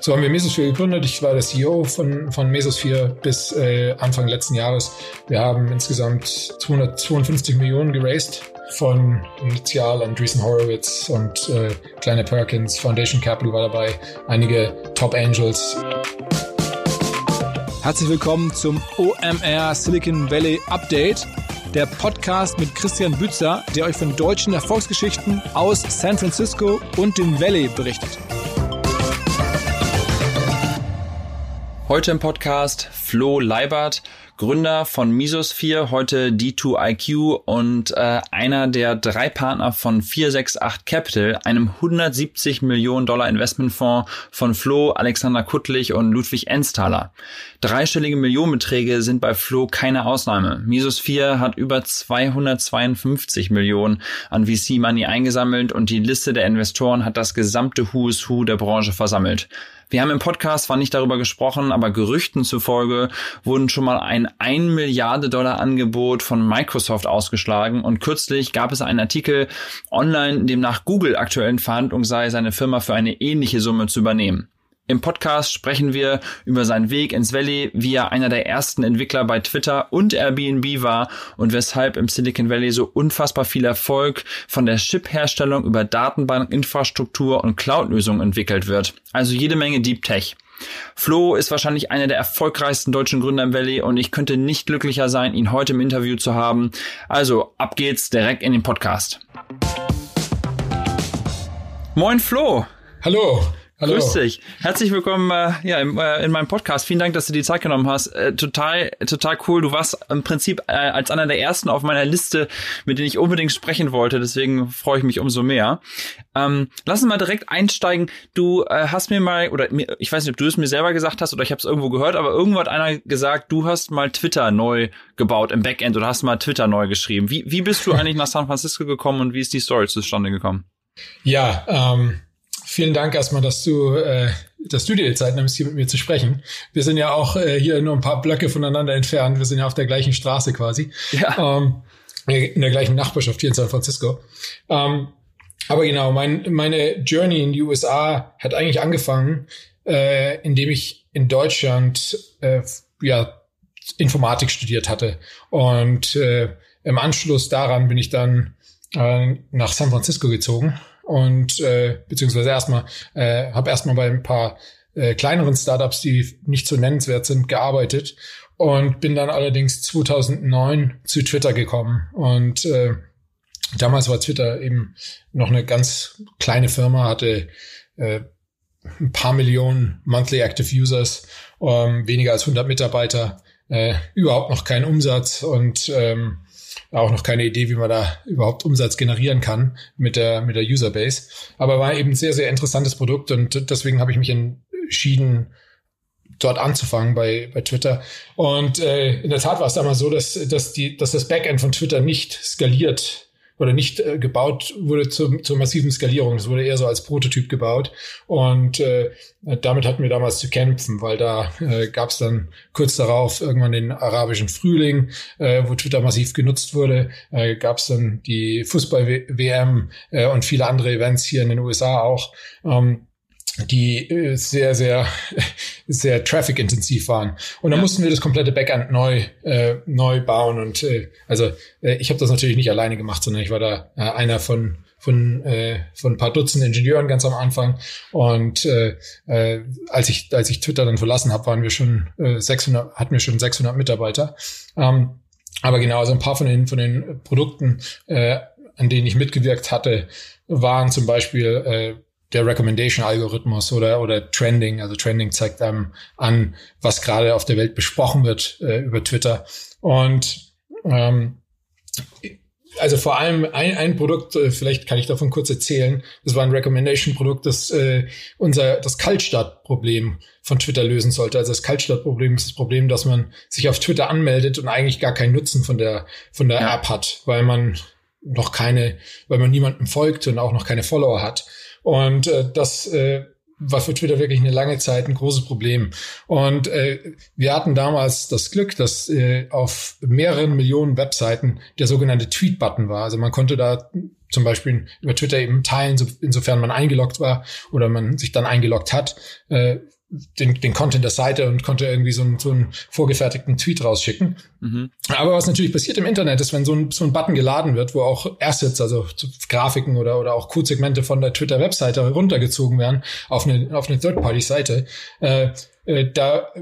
So haben wir Mesosphere gegründet. Ich war der CEO von, von Mesosphere bis äh, Anfang letzten Jahres. Wir haben insgesamt 252 Millionen geraced von Initial, Andreessen Horowitz und äh, Kleine Perkins. Foundation Capital war dabei, einige Top Angels. Herzlich willkommen zum OMR Silicon Valley Update, der Podcast mit Christian Bützer, der euch von deutschen Erfolgsgeschichten aus San Francisco und dem Valley berichtet. Heute im Podcast Flo Leibert, Gründer von Misosphere, heute D2IQ und äh, einer der drei Partner von 468 Capital, einem 170 Millionen Dollar Investmentfonds von Flo, Alexander Kuttlich und Ludwig Ensthaler. Dreistellige Millionenbeträge sind bei Flo keine Ausnahme. Misosphere hat über 252 Millionen an VC Money eingesammelt und die Liste der Investoren hat das gesamte Who's Who der Branche versammelt. Wir haben im Podcast zwar nicht darüber gesprochen, aber Gerüchten zufolge wurden schon mal ein 1 Milliarde Dollar Angebot von Microsoft ausgeschlagen und kürzlich gab es einen Artikel online, in dem nach Google aktuellen Verhandlungen sei, seine Firma für eine ähnliche Summe zu übernehmen. Im Podcast sprechen wir über seinen Weg ins Valley, wie er einer der ersten Entwickler bei Twitter und Airbnb war und weshalb im Silicon Valley so unfassbar viel Erfolg von der Chip-Herstellung über Datenbankinfrastruktur und Cloud-Lösungen entwickelt wird. Also jede Menge Deep Tech. Flo ist wahrscheinlich einer der erfolgreichsten deutschen Gründer im Valley und ich könnte nicht glücklicher sein, ihn heute im Interview zu haben. Also ab geht's direkt in den Podcast. Moin Flo. Hallo. Hallo. Grüß dich. Herzlich willkommen äh, ja, im, äh, in meinem Podcast. Vielen Dank, dass du die Zeit genommen hast. Äh, total, total cool. Du warst im Prinzip äh, als einer der ersten auf meiner Liste, mit denen ich unbedingt sprechen wollte. Deswegen freue ich mich umso mehr. Ähm, lass uns mal direkt einsteigen. Du äh, hast mir mal, oder mir, ich weiß nicht, ob du es mir selber gesagt hast oder ich habe es irgendwo gehört, aber irgendwo hat einer gesagt, du hast mal Twitter neu gebaut im Backend oder hast mal Twitter neu geschrieben. Wie, wie bist du eigentlich nach San Francisco gekommen und wie ist die Story zustande gekommen? Ja, ähm, vielen Dank erstmal, dass du, äh, dass du dir die Zeit nimmst, hier mit mir zu sprechen. Wir sind ja auch äh, hier nur ein paar Blöcke voneinander entfernt. Wir sind ja auf der gleichen Straße quasi. Ja. Ähm, in der gleichen Nachbarschaft hier in San Francisco. Ähm, aber genau, mein, meine Journey in die USA hat eigentlich angefangen, äh, indem ich in Deutschland äh, ja Informatik studiert hatte. Und äh, im Anschluss daran bin ich dann äh, nach San Francisco gezogen und äh, beziehungsweise erstmal äh, habe erstmal bei ein paar äh, kleineren Startups, die nicht so nennenswert sind, gearbeitet und bin dann allerdings 2009 zu Twitter gekommen. Und äh, damals war Twitter eben noch eine ganz kleine Firma, hatte äh, ein paar Millionen monthly active Users, ähm, weniger als 100 Mitarbeiter, äh, überhaupt noch keinen Umsatz und ähm, auch noch keine Idee, wie man da überhaupt Umsatz generieren kann mit der, mit der Userbase. Aber war eben ein sehr, sehr interessantes Produkt und deswegen habe ich mich entschieden, dort anzufangen bei, bei Twitter. Und äh, in der Tat war es damals so, dass, dass, die, dass das Backend von Twitter nicht skaliert oder nicht äh, gebaut wurde zum, zur massiven Skalierung. Es wurde eher so als Prototyp gebaut. Und äh, damit hatten wir damals zu kämpfen, weil da äh, gab es dann kurz darauf irgendwann den arabischen Frühling, äh, wo Twitter massiv genutzt wurde. Äh, gab es dann die Fußball-WM äh, und viele andere Events hier in den USA auch. Ähm, die äh, sehr, sehr, sehr traffic-intensiv waren. Und dann ja. mussten wir das komplette Backend neu, äh, neu bauen. Und äh, also äh, ich habe das natürlich nicht alleine gemacht, sondern ich war da äh, einer von von, äh, von ein paar Dutzend Ingenieuren ganz am Anfang. Und äh, äh, als ich als ich Twitter dann verlassen habe, waren wir schon äh, 600, hatten wir schon 600 Mitarbeiter. Ähm, aber genau, also ein paar von den von den Produkten, äh, an denen ich mitgewirkt hatte, waren zum Beispiel äh, der Recommendation-Algorithmus oder, oder Trending. Also Trending zeigt einem an, was gerade auf der Welt besprochen wird äh, über Twitter. Und ähm, also vor allem ein, ein Produkt, äh, vielleicht kann ich davon kurz erzählen. Das war ein Recommendation-Produkt, das äh, unser das Kaltstart-Problem von Twitter lösen sollte. Also das Kaltstart-Problem ist das Problem, dass man sich auf Twitter anmeldet und eigentlich gar keinen Nutzen von der von der ja. App hat, weil man noch keine, weil man niemandem folgt und auch noch keine Follower hat. Und äh, das äh, war für Twitter wirklich eine lange Zeit ein großes Problem. Und äh, wir hatten damals das Glück, dass äh, auf mehreren Millionen Webseiten der sogenannte Tweet-Button war. Also man konnte da zum Beispiel über Twitter eben teilen, so, insofern man eingeloggt war oder man sich dann eingeloggt hat, äh, den, den Content der Seite und konnte irgendwie so einen, so einen vorgefertigten Tweet rausschicken. Mhm. Aber was natürlich passiert im Internet ist, wenn so ein, so ein Button geladen wird, wo auch Assets, also Grafiken oder, oder auch Codesegmente von der Twitter-Webseite runtergezogen werden auf eine, auf eine Third-Party-Seite, äh, äh, da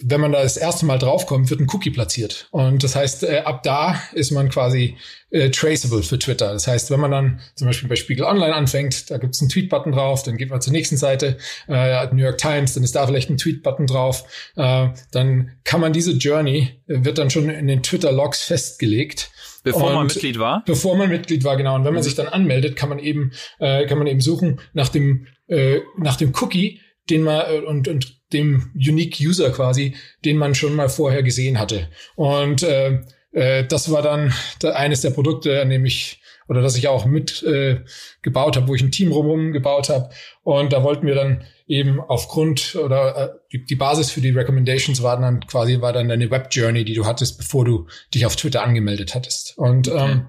wenn man da das erste Mal draufkommt, wird ein Cookie platziert. Und das heißt, äh, ab da ist man quasi äh, traceable für Twitter. Das heißt, wenn man dann zum Beispiel bei Spiegel Online anfängt, da gibt es einen Tweet-Button drauf, dann geht man zur nächsten Seite, äh, New York Times, dann ist da vielleicht ein Tweet-Button drauf. Äh, dann kann man diese Journey, äh, wird dann schon in den Twitter-Logs festgelegt. Bevor und man Mitglied war? Bevor man Mitglied war, genau. Und wenn man mhm. sich dann anmeldet, kann man eben, äh, kann man eben suchen nach dem, äh, nach dem Cookie, den man äh, und, und dem Unique User quasi, den man schon mal vorher gesehen hatte. Und äh, äh, das war dann eines der Produkte, an dem ich oder das ich auch mit äh, gebaut habe, wo ich ein Team rumrum gebaut habe. Und da wollten wir dann eben aufgrund oder äh, die, die Basis für die Recommendations war dann quasi war dann deine Web Journey, die du hattest, bevor du dich auf Twitter angemeldet hattest. Und okay. ähm,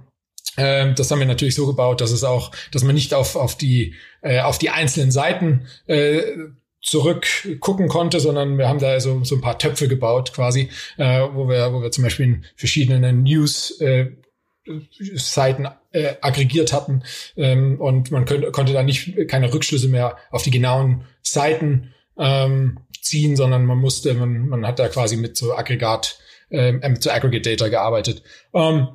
äh, das haben wir natürlich so gebaut, dass es auch, dass man nicht auf auf die äh, auf die einzelnen Seiten äh, zurückgucken konnte, sondern wir haben da so, so ein paar Töpfe gebaut quasi, äh, wo wir, wo wir zum Beispiel in verschiedenen News äh, Seiten äh, aggregiert hatten ähm, und man könnte, konnte da nicht keine Rückschlüsse mehr auf die genauen Seiten ähm, ziehen, sondern man musste, man, man hat da quasi mit so Aggregat, äh, mit so Aggregate Data gearbeitet. Ähm,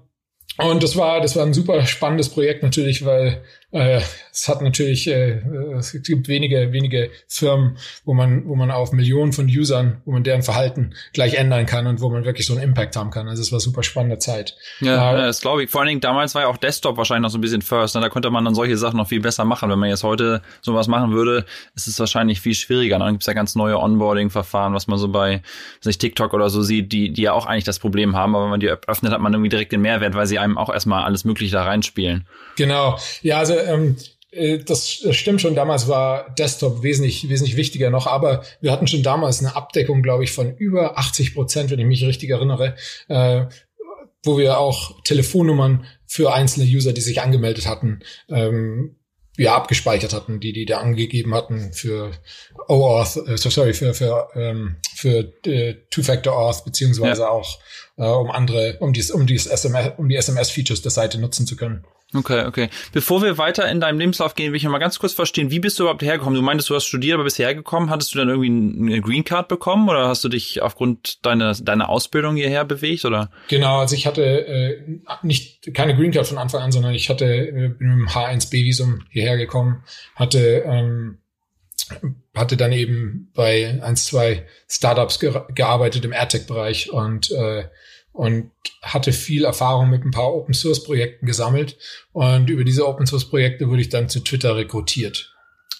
und das war, das war ein super spannendes Projekt natürlich, weil äh, es hat natürlich, äh, es gibt wenige, wenige Firmen, wo man, wo man auf Millionen von Usern, wo man deren Verhalten gleich ändern kann und wo man wirklich so einen Impact haben kann. Also es war super spannende Zeit. Ja, äh, das glaube ich. Vor allen Dingen damals war ja auch Desktop wahrscheinlich noch so ein bisschen first. Ne? Da konnte man dann solche Sachen noch viel besser machen. Wenn man jetzt heute sowas machen würde, ist es wahrscheinlich viel schwieriger. Dann gibt es ja ganz neue Onboarding-Verfahren, was man so bei sich TikTok oder so sieht, die, die ja auch eigentlich das Problem haben. Aber wenn man die öffnet, hat man irgendwie direkt den Mehrwert, weil sie einem auch erstmal alles Mögliche da reinspielen. Genau. Ja, also ähm, äh, das, das stimmt schon. Damals war Desktop wesentlich, wesentlich wichtiger noch, aber wir hatten schon damals eine Abdeckung, glaube ich, von über 80 Prozent, wenn ich mich richtig erinnere, äh, wo wir auch Telefonnummern für einzelne User, die sich angemeldet hatten, ähm, ja, abgespeichert hatten, die die da angegeben hatten für OAuth, äh, sorry, für, für, ähm, für äh, Two-Factor-Auth, beziehungsweise ja. auch äh, um andere, um dies, um dies SMS, um die SMS-Features der Seite nutzen zu können. Okay, okay. Bevor wir weiter in deinem Lebenslauf gehen, will ich noch mal ganz kurz verstehen, wie bist du überhaupt hergekommen? Du meintest, du hast studiert, aber bist hergekommen. Hattest du dann irgendwie eine Green Card bekommen oder hast du dich aufgrund deiner, deiner Ausbildung hierher bewegt oder? Genau, also ich hatte äh, nicht keine Green Card von Anfang an, sondern ich hatte äh, mit dem H1B-Visum hierher gekommen, hatte ähm, hatte dann eben bei ein, zwei Startups ge gearbeitet im AdTech-Bereich und äh, und hatte viel Erfahrung mit ein paar Open Source Projekten gesammelt und über diese Open Source Projekte wurde ich dann zu Twitter rekrutiert.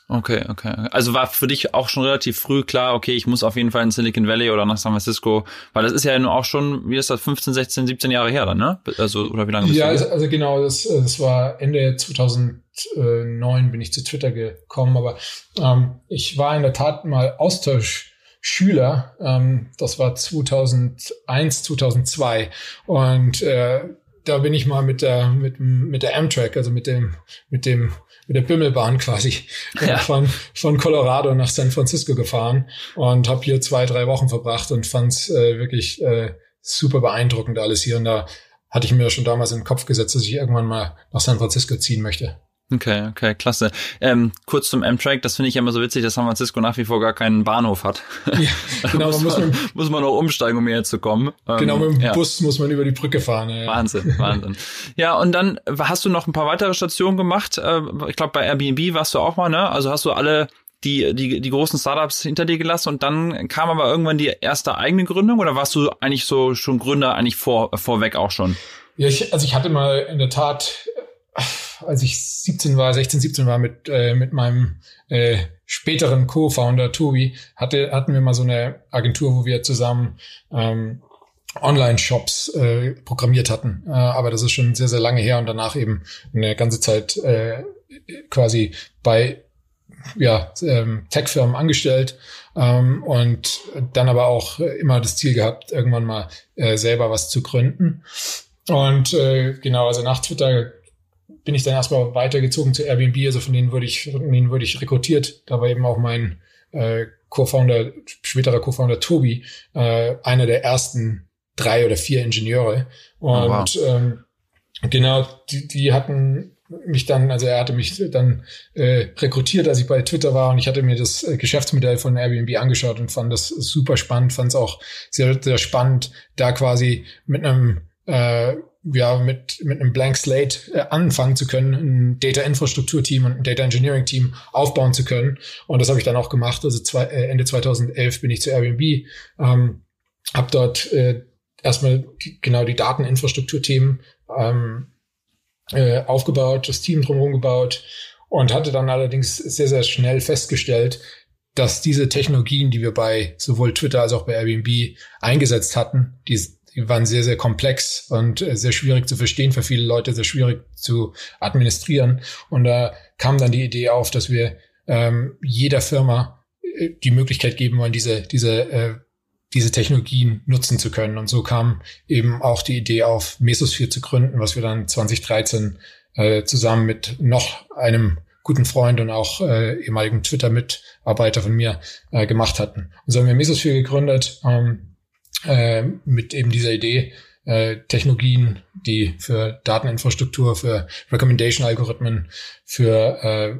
Okay, okay. Also war für dich auch schon relativ früh klar, okay, ich muss auf jeden Fall in Silicon Valley oder nach San Francisco, weil das ist ja nur auch schon, wie ist das, 15, 16, 17 Jahre her dann, ne? Also, oder wie lange bist ja, du? Ja, also, also genau, das, das war Ende 2009 bin ich zu Twitter gekommen, aber ähm, ich war in der Tat mal Austausch Schüler. Ähm, das war 2001, 2002. Und äh, da bin ich mal mit der mit mit der Amtrak, also mit dem mit dem mit der Bimmelbahn quasi ja. von von Colorado nach San Francisco gefahren und habe hier zwei drei Wochen verbracht und fand es äh, wirklich äh, super beeindruckend alles hier und da hatte ich mir schon damals in den Kopf gesetzt, dass ich irgendwann mal nach San Francisco ziehen möchte. Okay, okay, klasse. Ähm, kurz zum Amtrak, das finde ich immer so witzig, dass San Francisco nach wie vor gar keinen Bahnhof hat. Ja, genau, muss, man, muss, muss man noch umsteigen, um hierher zu kommen. Genau, ähm, mit dem ja. Bus muss man über die Brücke fahren. Ja. Wahnsinn, Wahnsinn. Ja, und dann hast du noch ein paar weitere Stationen gemacht. Äh, ich glaube, bei Airbnb warst du auch mal, ne? Also hast du alle die, die, die großen Startups hinter dir gelassen und dann kam aber irgendwann die erste eigene Gründung oder warst du eigentlich so schon Gründer eigentlich vor, vorweg auch schon? Ja, ich, also ich hatte mal in der Tat als ich 17 war, 16, 17 war, mit, äh, mit meinem äh, späteren Co-Founder Tobi, hatte, hatten wir mal so eine Agentur, wo wir zusammen ähm, Online-Shops äh, programmiert hatten. Äh, aber das ist schon sehr, sehr lange her und danach eben eine ganze Zeit äh, quasi bei ja, ähm, Tech-Firmen angestellt ähm, und dann aber auch immer das Ziel gehabt, irgendwann mal äh, selber was zu gründen. Und äh, genau, also nach Twitter bin ich dann erstmal weitergezogen zu Airbnb, also von denen wurde ich, von denen wurde ich rekrutiert. Da war eben auch mein äh, Co-Founder, späterer Co-Founder Tobi, äh, einer der ersten drei oder vier Ingenieure. Und oh, wow. ähm, genau, die, die hatten mich dann, also er hatte mich dann äh, rekrutiert, als ich bei Twitter war und ich hatte mir das äh, Geschäftsmodell von Airbnb angeschaut und fand das super spannend, fand es auch sehr, sehr spannend, da quasi mit einem äh, ja, mit, mit einem Blank Slate äh, anfangen zu können, ein Data Infrastruktur Team und ein Data Engineering Team aufbauen zu können. Und das habe ich dann auch gemacht. Also zwei, äh, Ende 2011 bin ich zu Airbnb, ähm, habe dort äh, erstmal die, genau die Dateninfrastruktur-Themen ähm, äh, aufgebaut, das Team drumherum gebaut und hatte dann allerdings sehr, sehr schnell festgestellt, dass diese Technologien, die wir bei sowohl Twitter als auch bei Airbnb eingesetzt hatten, die, die waren sehr, sehr komplex und äh, sehr schwierig zu verstehen für viele Leute, sehr schwierig zu administrieren. Und da kam dann die Idee auf, dass wir ähm, jeder Firma äh, die Möglichkeit geben wollen, diese, diese äh, diese Technologien nutzen zu können. Und so kam eben auch die Idee auf, Mesosphere zu gründen, was wir dann 2013 äh, zusammen mit noch einem guten Freund und auch äh, ehemaligen Twitter-Mitarbeiter von mir äh, gemacht hatten. Und so haben wir Mesosphere gegründet ähm, äh, mit eben dieser Idee, äh, Technologien, die für Dateninfrastruktur, für Recommendation-Algorithmen, für äh,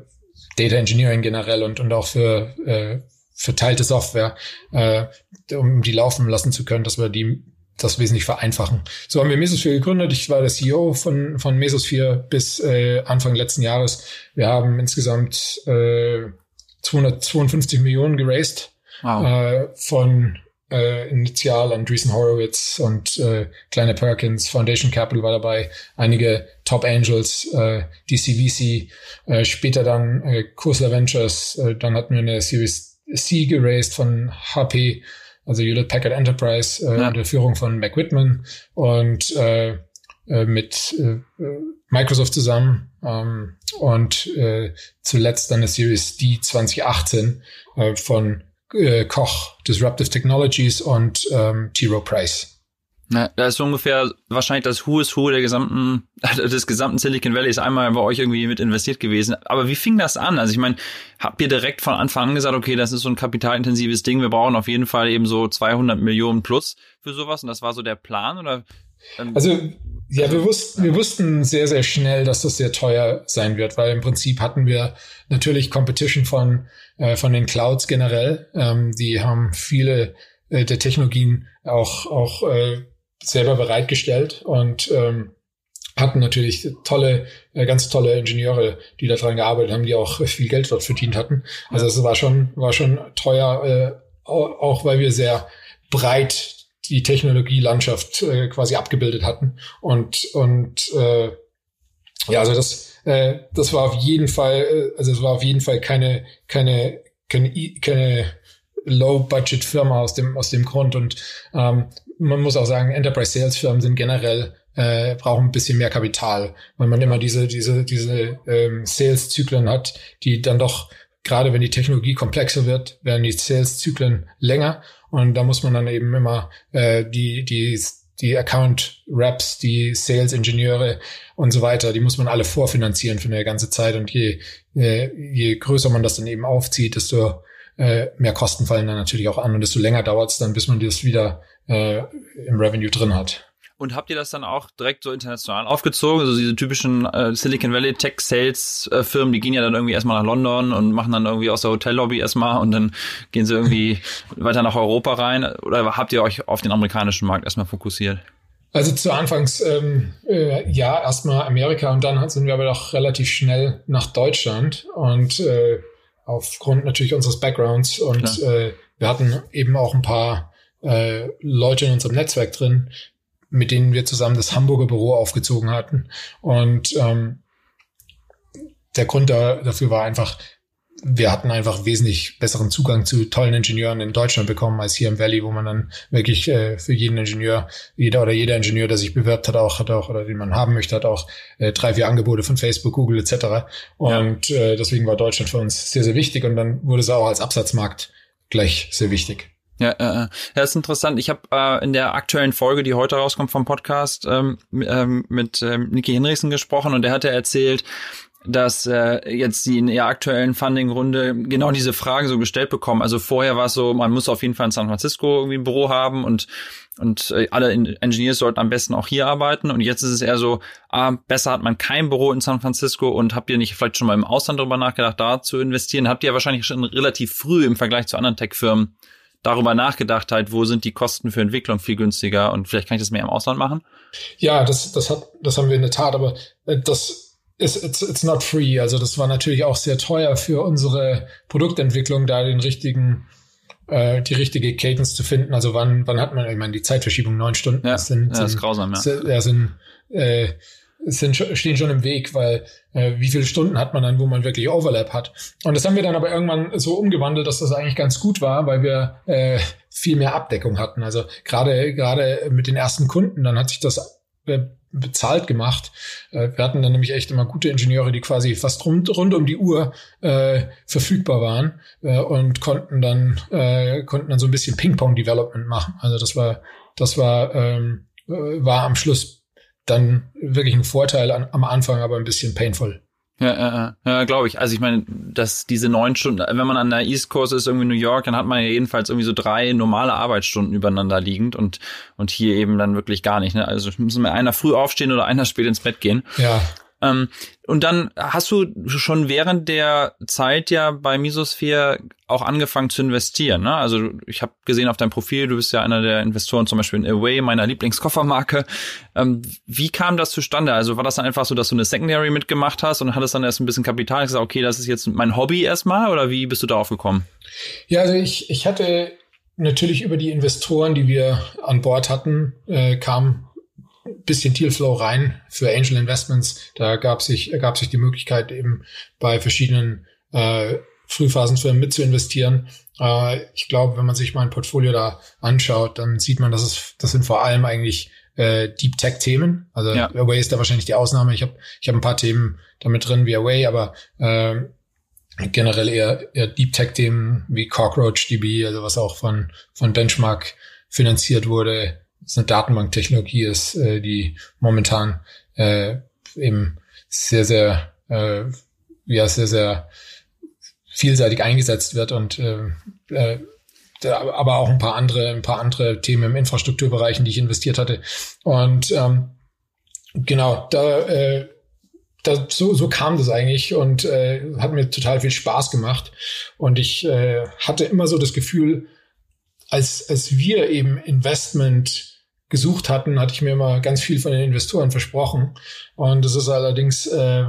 Data Engineering generell und, und auch für äh, verteilte Software, äh, um die laufen lassen zu können, dass wir die das wesentlich vereinfachen. So haben wir Mesosphere gegründet. Ich war der CEO von, von Mesosphere bis äh, Anfang letzten Jahres. Wir haben insgesamt äh, 252 Millionen geraced wow. äh, von äh, initial Andreessen Horowitz und äh, Kleine Perkins, Foundation Capital war dabei, einige Top Angels, äh, DCVC, äh, später dann äh, Kursler Ventures, äh, dann hatten wir eine Series C geraced von HP, also Hewlett Packard Enterprise äh, ja. unter Führung von Mac Whitman. Und äh, äh, mit äh, Microsoft zusammen. Ähm, und äh, zuletzt dann eine Series D 2018 äh, von äh, Koch Disruptive Technologies und ähm, T. Rowe Price. Na, da ist so ungefähr wahrscheinlich das Who is Who der gesamten, des gesamten Silicon Valley ist einmal bei euch irgendwie mit investiert gewesen. Aber wie fing das an? Also ich meine, habt ihr direkt von Anfang an gesagt, okay, das ist so ein kapitalintensives Ding, wir brauchen auf jeden Fall eben so 200 Millionen plus für sowas und das war so der Plan oder? Also ja, wir wussten, wir wussten sehr, sehr schnell, dass das sehr teuer sein wird, weil im Prinzip hatten wir natürlich Competition von, äh, von den Clouds generell. Ähm, die haben viele äh, der Technologien auch, auch äh, selber bereitgestellt und ähm, hatten natürlich tolle, äh, ganz tolle Ingenieure, die daran gearbeitet haben, die auch viel Geld dort verdient hatten. Also es war schon, war schon teuer, äh, auch weil wir sehr breit die Technologielandschaft äh, quasi abgebildet hatten. Und, und äh, ja, also das, äh, das war auf jeden Fall, äh, also es war auf jeden Fall keine, keine, keine, keine Low-Budget-Firma aus dem, aus dem Grund. Und ähm, man muss auch sagen, Enterprise-Sales-Firmen sind generell äh, brauchen ein bisschen mehr Kapital, weil man immer diese diese diese ähm, Sales-Zyklen hat, die dann doch gerade wenn die Technologie komplexer wird, werden die Sales-Zyklen länger und da muss man dann eben immer äh, die die die Account Reps, die Sales Ingenieure und so weiter, die muss man alle vorfinanzieren für eine ganze Zeit und je je, je größer man das dann eben aufzieht, desto äh, mehr Kosten fallen dann natürlich auch an und desto länger dauert es dann, bis man das wieder äh, im Revenue drin hat. Und habt ihr das dann auch direkt so international aufgezogen? Also diese typischen äh, Silicon Valley Tech Sales äh, Firmen, die gehen ja dann irgendwie erstmal nach London und machen dann irgendwie aus der Hotellobby erstmal und dann gehen sie irgendwie weiter nach Europa rein. Oder habt ihr euch auf den amerikanischen Markt erstmal fokussiert? Also zu Anfangs ähm, äh, ja, erstmal Amerika und dann sind wir aber doch relativ schnell nach Deutschland und äh, aufgrund natürlich unseres Backgrounds und äh, wir hatten eben auch ein paar äh, Leute in unserem Netzwerk drin, mit denen wir zusammen das Hamburger Büro aufgezogen hatten. Und ähm, der Grund da, dafür war einfach, wir hatten einfach wesentlich besseren Zugang zu tollen Ingenieuren in Deutschland bekommen als hier im Valley, wo man dann wirklich äh, für jeden Ingenieur, jeder oder jeder Ingenieur, der sich bewirbt hat, auch hat auch oder den man haben möchte, hat auch äh, drei, vier Angebote von Facebook, Google etc. Und ja. äh, deswegen war Deutschland für uns sehr, sehr wichtig und dann wurde es auch als Absatzmarkt gleich sehr wichtig. Ja, äh, das ist interessant. Ich habe äh, in der aktuellen Folge, die heute rauskommt vom Podcast, ähm, ähm, mit ähm, Niki Hinrichsen gesprochen und der hatte erzählt, dass äh, jetzt sie in ihrer aktuellen Funding-Runde genau diese Frage so gestellt bekommen. Also vorher war es so, man muss auf jeden Fall in San Francisco irgendwie ein Büro haben und und äh, alle Engineers sollten am besten auch hier arbeiten. Und jetzt ist es eher so, ah, besser hat man kein Büro in San Francisco und habt ihr nicht vielleicht schon mal im Ausland darüber nachgedacht, da zu investieren? Habt ihr wahrscheinlich schon relativ früh im Vergleich zu anderen Tech-Firmen darüber nachgedacht, halt, wo sind die Kosten für Entwicklung viel günstiger und vielleicht kann ich das mehr im Ausland machen? Ja, das, das hat, das haben wir in der Tat, aber äh, das it's, it's, it's not free. Also das war natürlich auch sehr teuer für unsere Produktentwicklung, da den richtigen äh, die richtige Cadence zu finden. Also wann wann hat man, ich meine, die Zeitverschiebung neun Stunden ja, sind, ja, das ist grausam, ja. Sind, ja, sind, äh, sind stehen schon im Weg, weil äh, wie viele Stunden hat man dann, wo man wirklich Overlap hat? Und das haben wir dann aber irgendwann so umgewandelt, dass das eigentlich ganz gut war, weil wir äh, viel mehr Abdeckung hatten. Also gerade gerade mit den ersten Kunden, dann hat sich das äh, bezahlt gemacht. Äh, wir hatten dann nämlich echt immer gute Ingenieure, die quasi fast rund, rund um die Uhr äh, verfügbar waren äh, und konnten dann äh, konnten dann so ein bisschen Ping-Pong-Development machen. Also das war das war ähm, äh, war am Schluss dann wirklich ein Vorteil an, am Anfang, aber ein bisschen painful. Ja, ja, ja glaube ich. Also ich meine, dass diese neun Stunden, wenn man an der East Coast ist, irgendwie New York, dann hat man ja jedenfalls irgendwie so drei normale Arbeitsstunden übereinander liegend und, und hier eben dann wirklich gar nicht. Ne? Also müssen wir einer früh aufstehen oder einer spät ins Bett gehen. Ja. Ähm, und dann hast du schon während der Zeit ja bei Misosphere auch angefangen zu investieren. Ne? Also ich habe gesehen auf deinem Profil, du bist ja einer der Investoren zum Beispiel in Away, meiner Lieblingskoffermarke. Ähm, wie kam das zustande? Also war das dann einfach so, dass du eine Secondary mitgemacht hast und hattest dann erst ein bisschen Kapital und gesagt, okay, das ist jetzt mein Hobby erstmal oder wie bist du darauf gekommen? Ja, also ich, ich hatte natürlich über die Investoren, die wir an Bord hatten, äh, kam bisschen Dealflow rein für Angel Investments. Da gab sich, ergab sich die Möglichkeit, eben bei verschiedenen äh, Frühphasenfirmen mit zu investieren. Äh, ich glaube, wenn man sich mein Portfolio da anschaut, dann sieht man, dass es, das sind vor allem eigentlich äh, Deep Tech Themen. Also ja. Away ist da wahrscheinlich die Ausnahme. Ich habe ich hab ein paar Themen damit drin wie Away, aber äh, generell eher, eher Deep Tech Themen wie Cockroach DB, also was auch von, von Benchmark finanziert wurde, es eine Datenbanktechnologie ist, äh, die momentan äh, eben sehr, sehr, äh, ja, sehr, sehr vielseitig eingesetzt wird und äh, äh, aber auch ein paar andere, ein paar andere Themen im Infrastrukturbereich, in die ich investiert hatte. Und ähm, genau, da, äh, da so, so kam das eigentlich und äh, hat mir total viel Spaß gemacht. Und ich äh, hatte immer so das Gefühl, als, als wir eben Investment gesucht hatten, hatte ich mir immer ganz viel von den Investoren versprochen. Und das ist allerdings, äh,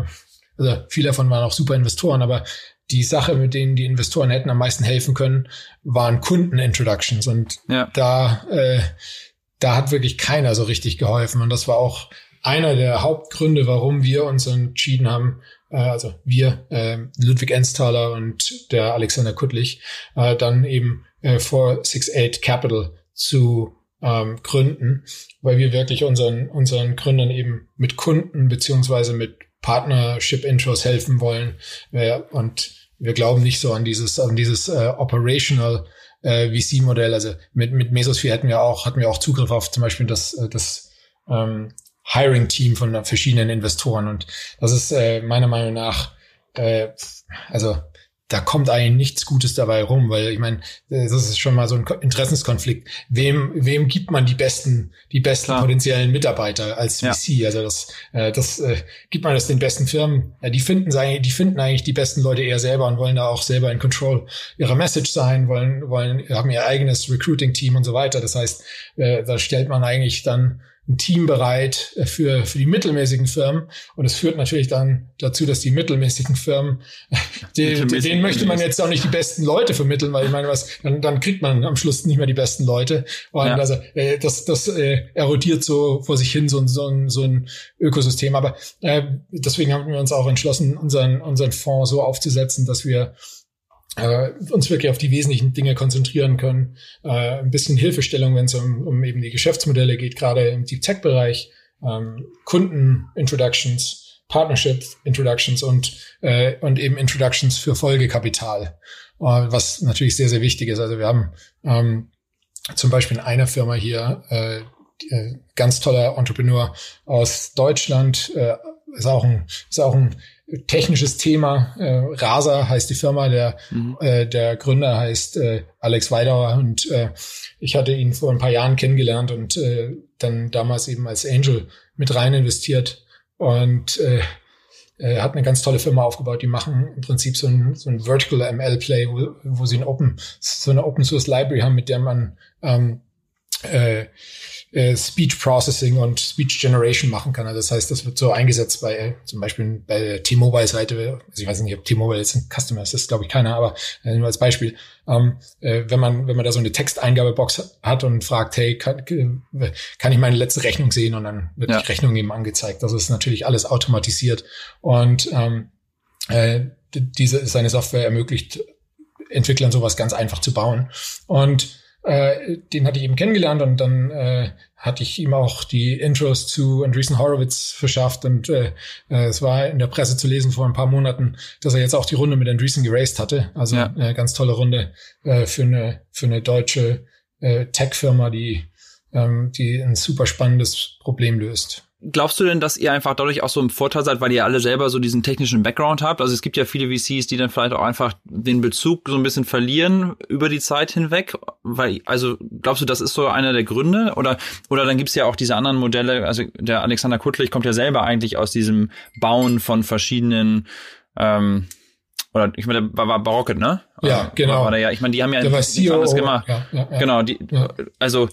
also viele davon waren auch super Investoren, aber die Sache, mit denen die Investoren hätten am meisten helfen können, waren Kunden-Introductions. Und ja. da, äh, da hat wirklich keiner so richtig geholfen. Und das war auch einer der Hauptgründe, warum wir uns entschieden haben, äh, also wir, äh, Ludwig Ensthaler und der Alexander Kuttlich, äh, dann eben äh, 468 Capital zu ähm, gründen, weil wir wirklich unseren, unseren Gründern eben mit Kunden beziehungsweise mit Partnership-Intros helfen wollen. Äh, und wir glauben nicht so an dieses, an dieses äh, Operational äh, VC-Modell. Also mit, mit Mesosphere hätten wir auch, hatten wir auch Zugriff auf zum Beispiel das, äh, das ähm, Hiring-Team von verschiedenen Investoren. Und das ist äh, meiner Meinung nach, äh, also da kommt eigentlich nichts Gutes dabei rum, weil ich meine, das ist schon mal so ein Interessenskonflikt. Wem, wem gibt man die besten, die besten Klar. potenziellen Mitarbeiter als VC? Ja. Also das, äh, das äh, gibt man das den besten Firmen. Ja, die finden die finden eigentlich die besten Leute eher selber und wollen da auch selber in Control ihrer Message sein, wollen, wollen, haben ihr eigenes Recruiting-Team und so weiter. Das heißt, äh, da stellt man eigentlich dann ein Team bereit äh, für, für die mittelmäßigen Firmen. Und es führt natürlich dann dazu, dass die mittelmäßigen Firmen, die, denen möchte man jetzt auch nicht die besten Leute vermitteln, weil ich meine, was, dann, dann kriegt man am Schluss nicht mehr die besten Leute. Und ja. also äh, das, das äh, erodiert so vor sich hin so, so, ein, so ein Ökosystem. Aber äh, deswegen haben wir uns auch entschlossen, unseren, unseren Fonds so aufzusetzen, dass wir äh, uns wirklich auf die wesentlichen Dinge konzentrieren können. Äh, ein bisschen Hilfestellung, wenn es um, um eben die Geschäftsmodelle geht, gerade im Deep Tech Bereich, ähm, Kunden Introductions, Partnership Introductions und äh, und eben Introductions für Folgekapital, äh, was natürlich sehr sehr wichtig ist. Also wir haben ähm, zum Beispiel in einer Firma hier, äh, äh, ganz toller Entrepreneur aus Deutschland, äh, ist auch ein, ist auch ein technisches Thema. Äh, Rasa heißt die Firma, der, mhm. äh, der Gründer heißt äh, Alex Weidauer und äh, ich hatte ihn vor ein paar Jahren kennengelernt und äh, dann damals eben als Angel mit rein investiert und äh, er hat eine ganz tolle Firma aufgebaut. Die machen im Prinzip so ein, so ein Vertical ML Play, wo, wo sie ein Open, so eine Open Source Library haben, mit der man ähm, äh, äh, Speech Processing und Speech Generation machen kann. Also das heißt, das wird so eingesetzt bei zum Beispiel bei der T-Mobile-Seite. Also ich weiß nicht, ob T-Mobile jetzt ein Customer ist, das ist glaube ich keiner, aber äh, nur als Beispiel. Ähm, äh, wenn man wenn man da so eine Texteingabebox hat und fragt, hey, kann, kann ich meine letzte Rechnung sehen und dann wird ja. die Rechnung eben angezeigt. Das ist natürlich alles automatisiert und ähm, äh, diese seine Software ermöglicht Entwicklern sowas ganz einfach zu bauen und äh, den hatte ich eben kennengelernt und dann äh, hatte ich ihm auch die Intros zu Andreessen Horowitz verschafft und äh, äh, es war in der Presse zu lesen vor ein paar Monaten, dass er jetzt auch die Runde mit Andreessen geraced hatte. Also ja. eine ganz tolle Runde äh, für eine für eine deutsche äh, Tech-Firma, die ähm, die ein super spannendes Problem löst. Glaubst du denn, dass ihr einfach dadurch auch so im Vorteil seid, weil ihr alle selber so diesen technischen Background habt? Also es gibt ja viele VCs, die dann vielleicht auch einfach den Bezug so ein bisschen verlieren über die Zeit hinweg. Weil, also glaubst du, das ist so einer der Gründe? Oder, oder dann gibt's ja auch diese anderen Modelle, also der Alexander Kuttlich kommt ja selber eigentlich aus diesem Bauen von verschiedenen ähm, oder ich meine, war, war Barocket, ne? Ja, genau. War, war der ja, ich meine, die haben ja nichts anderes gemacht. Ja, ja, ja. Genau, die, also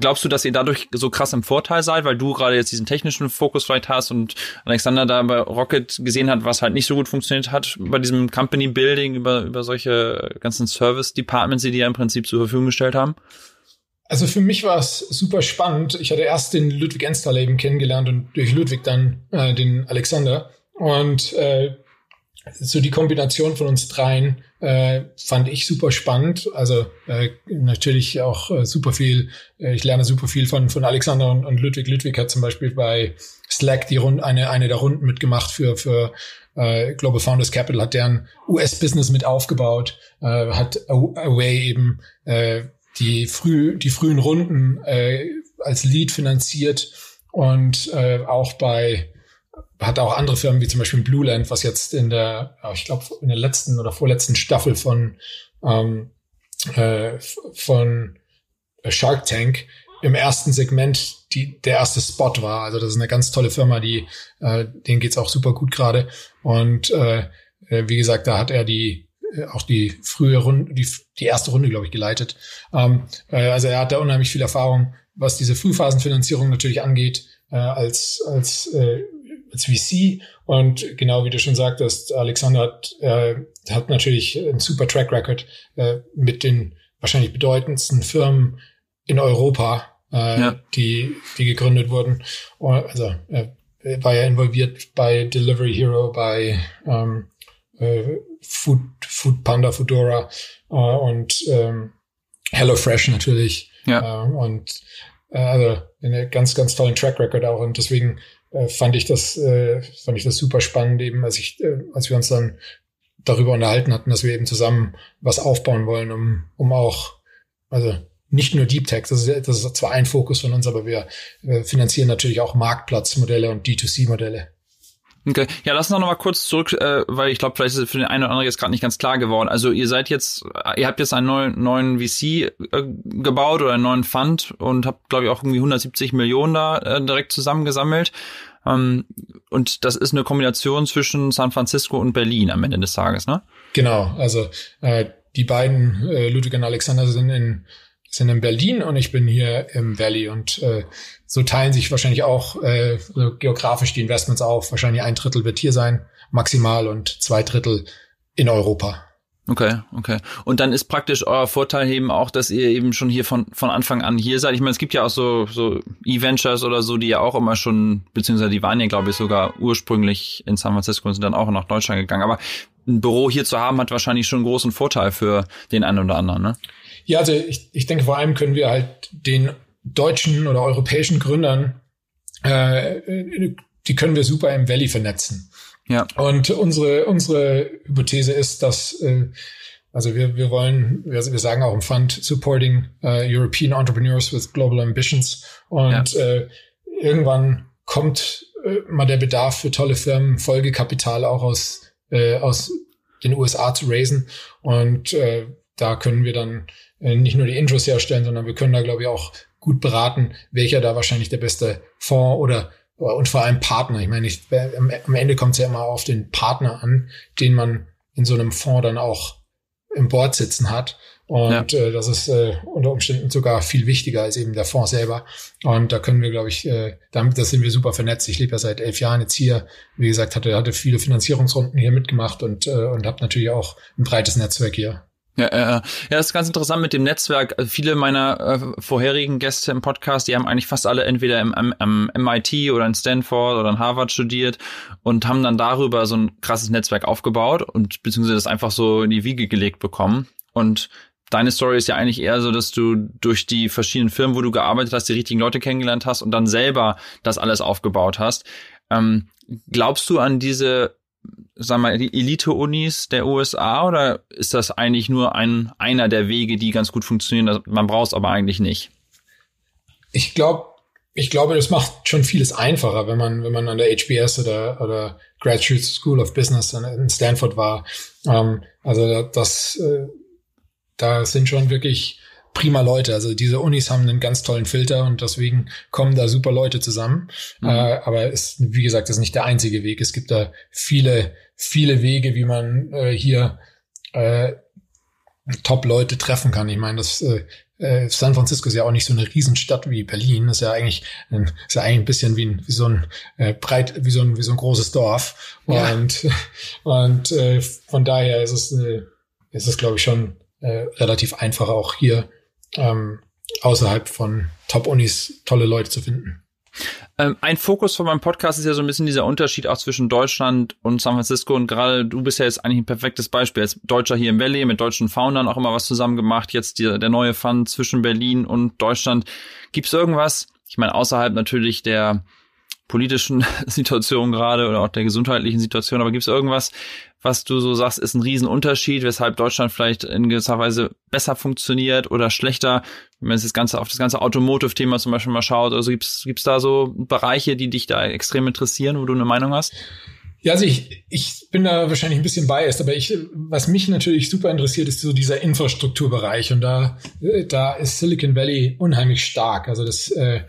Glaubst du, dass ihr dadurch so krass im Vorteil seid, weil du gerade jetzt diesen technischen Fokus vielleicht hast und Alexander da bei Rocket gesehen hat, was halt nicht so gut funktioniert hat bei diesem Company Building über, über solche ganzen Service Departments, die die ja im Prinzip zur Verfügung gestellt haben? Also für mich war es super spannend. Ich hatte erst den Ludwig Enstall eben kennengelernt und durch Ludwig dann äh, den Alexander. Und äh, so die Kombination von uns dreien äh, fand ich super spannend. Also äh, natürlich auch äh, super viel, äh, ich lerne super viel von, von Alexander und, und Ludwig. Ludwig hat zum Beispiel bei Slack die Runde, eine, eine der Runden mitgemacht für, für äh, Global Founders Capital, hat deren US-Business mit aufgebaut, äh, hat Away eben äh, die, früh, die frühen Runden äh, als Lead finanziert und äh, auch bei hat auch andere Firmen wie zum Beispiel Blue Land, was jetzt in der, ich glaube, in der letzten oder vorletzten Staffel von, ähm, äh, von Shark Tank im ersten Segment die, der erste Spot war. Also das ist eine ganz tolle Firma, die, äh, denen geht's auch super gut gerade. Und äh, äh wie gesagt, da hat er die äh, auch die frühe Runde, die, die erste Runde, glaube ich, geleitet. Ähm, äh, also er hat da unheimlich viel Erfahrung, was diese Frühphasenfinanzierung natürlich angeht, äh, als, als äh, als VC. Und genau wie du schon sagtest, Alexander hat, äh, hat natürlich einen super Track Record äh, mit den wahrscheinlich bedeutendsten Firmen in Europa, äh, ja. die, die gegründet wurden. Also äh, war ja involviert bei Delivery Hero, bei ähm, äh, Food, Food Panda, Foodora äh, und ähm, HelloFresh natürlich. Ja. Äh, und äh, also eine ganz, ganz tollen Track Record auch. Und deswegen äh, fand ich das, äh, fand ich das super spannend, eben als ich, äh, als wir uns dann darüber unterhalten hatten, dass wir eben zusammen was aufbauen wollen, um, um auch, also nicht nur Deep Tech, das ist, das ist zwar ein Fokus von uns, aber wir äh, finanzieren natürlich auch Marktplatzmodelle und D2C-Modelle. Okay, ja, lass uns noch mal kurz zurück, äh, weil ich glaube, vielleicht ist es für den einen oder anderen jetzt gerade nicht ganz klar geworden. Also ihr seid jetzt, ihr habt jetzt einen neuen, neuen VC äh, gebaut oder einen neuen Fund und habt, glaube ich, auch irgendwie 170 Millionen da äh, direkt zusammengesammelt. Ähm, und das ist eine Kombination zwischen San Francisco und Berlin am Ende des Tages, ne? Genau, also äh, die beiden, äh, Ludwig und Alexander, sind in sind in Berlin und ich bin hier im Valley und äh, so teilen sich wahrscheinlich auch äh, so geografisch die Investments auf. Wahrscheinlich ein Drittel wird hier sein, maximal und zwei Drittel in Europa. Okay, okay. Und dann ist praktisch euer Vorteil eben auch, dass ihr eben schon hier von, von Anfang an hier seid. Ich meine, es gibt ja auch so, so E-Ventures oder so, die ja auch immer schon, beziehungsweise die waren ja, glaube ich, sogar ursprünglich in San Francisco und sind dann auch nach Deutschland gegangen. Aber ein Büro hier zu haben, hat wahrscheinlich schon einen großen Vorteil für den einen oder anderen, ne? Ja, also ich, ich denke, vor allem können wir halt den deutschen oder europäischen Gründern, äh, die können wir super im Valley vernetzen. Ja. Und unsere, unsere Hypothese ist, dass äh, Also wir, wir wollen, wir, wir sagen auch im Fund, supporting uh, European Entrepreneurs with Global Ambitions. Und ja. äh, irgendwann kommt äh, mal der Bedarf für tolle Firmen, Folgekapital auch aus, äh, aus den USA zu raisen. Und äh, da können wir dann nicht nur die Intros herstellen, sondern wir können da, glaube ich, auch gut beraten, welcher da wahrscheinlich der beste Fonds oder und vor allem Partner. Ich meine, ich, am Ende kommt es ja immer auf den Partner an, den man in so einem Fonds dann auch im Board sitzen hat. Und ja. äh, das ist äh, unter Umständen sogar viel wichtiger als eben der Fonds selber. Und da können wir, glaube ich, äh, damit das sind wir super vernetzt. Ich lebe ja seit elf Jahren jetzt hier. Wie gesagt, hatte, hatte viele Finanzierungsrunden hier mitgemacht und, äh, und habe natürlich auch ein breites Netzwerk hier. Ja, ja, ja, das ist ganz interessant mit dem Netzwerk. Also viele meiner äh, vorherigen Gäste im Podcast, die haben eigentlich fast alle entweder im, im, im MIT oder in Stanford oder in Harvard studiert und haben dann darüber so ein krasses Netzwerk aufgebaut und beziehungsweise das einfach so in die Wiege gelegt bekommen. Und deine Story ist ja eigentlich eher so, dass du durch die verschiedenen Firmen, wo du gearbeitet hast, die richtigen Leute kennengelernt hast und dann selber das alles aufgebaut hast. Ähm, glaubst du an diese sagen wir, die Elite-Unis der USA oder ist das eigentlich nur ein, einer der Wege, die ganz gut funktionieren? Man braucht es aber eigentlich nicht. Ich glaube, ich glaube, das macht schon vieles einfacher, wenn man, wenn man an der HBS oder, oder Graduate School of Business in Stanford war. Ähm, also das, äh, da sind schon wirklich prima Leute. Also diese Unis haben einen ganz tollen Filter und deswegen kommen da super Leute zusammen. Mhm. Äh, aber ist, wie gesagt, das ist nicht der einzige Weg. Es gibt da viele, viele Wege, wie man äh, hier äh, Top-Leute treffen kann. Ich meine, das äh, äh, San Francisco ist ja auch nicht so eine Riesenstadt wie Berlin. Das ist ja eigentlich, ein, ist ja eigentlich ein bisschen wie, ein, wie so ein äh, breit, wie so ein, wie so ein großes Dorf. Ja. Und, und äh, von daher ist es, äh, ist es, glaube ich, schon äh, relativ einfach auch hier ähm, außerhalb von Top-Unis tolle Leute zu finden. Ähm, ein Fokus von meinem Podcast ist ja so ein bisschen dieser Unterschied auch zwischen Deutschland und San Francisco und gerade du bist ja jetzt eigentlich ein perfektes Beispiel als Deutscher hier im Valley mit deutschen Foundern auch immer was zusammen gemacht. Jetzt die, der neue Fund zwischen Berlin und Deutschland. Gibt es irgendwas? Ich meine außerhalb natürlich der politischen Situation gerade oder auch der gesundheitlichen Situation, aber gibt es irgendwas, was du so sagst, ist ein Riesenunterschied, weshalb Deutschland vielleicht in gewisser Weise besser funktioniert oder schlechter, wenn man das ganze auf das ganze Automotive-Thema zum Beispiel mal schaut, also gibt's gibt's da so Bereiche, die dich da extrem interessieren, wo du eine Meinung hast? Ja, also ich, ich bin da wahrscheinlich ein bisschen biased, aber ich, was mich natürlich super interessiert, ist so dieser Infrastrukturbereich und da, da ist Silicon Valley unheimlich stark. Also das, äh,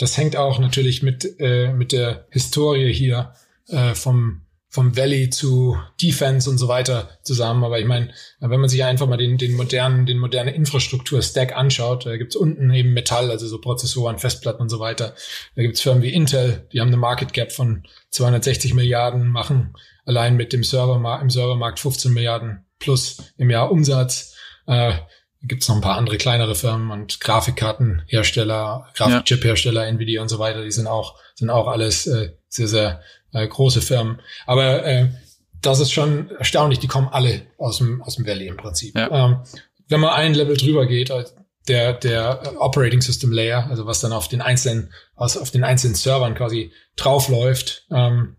das hängt auch natürlich mit, äh, mit der Historie hier äh, vom, vom Valley zu Defense und so weiter zusammen. Aber ich meine, wenn man sich einfach mal den, den modernen, den modernen Infrastruktur-Stack anschaut, da gibt's unten eben Metall, also so Prozessoren, Festplatten und so weiter. Da gibt's Firmen wie Intel, die haben eine Market Cap von 260 Milliarden, machen allein mit dem Servermarkt, im Servermarkt 15 Milliarden plus im Jahr Umsatz. Äh, gibt es noch ein paar andere kleinere Firmen und Grafikkartenhersteller, Grafikchip-Hersteller, Nvidia und so weiter, die sind auch, sind auch alles äh, sehr, sehr äh, große Firmen. Aber äh, das ist schon erstaunlich, die kommen alle aus dem, aus dem Valley im Prinzip. Ja. Ähm, wenn man ein Level drüber geht, äh, der, der Operating System Layer, also was dann auf den einzelnen, aus, auf den einzelnen Servern quasi draufläuft, ähm,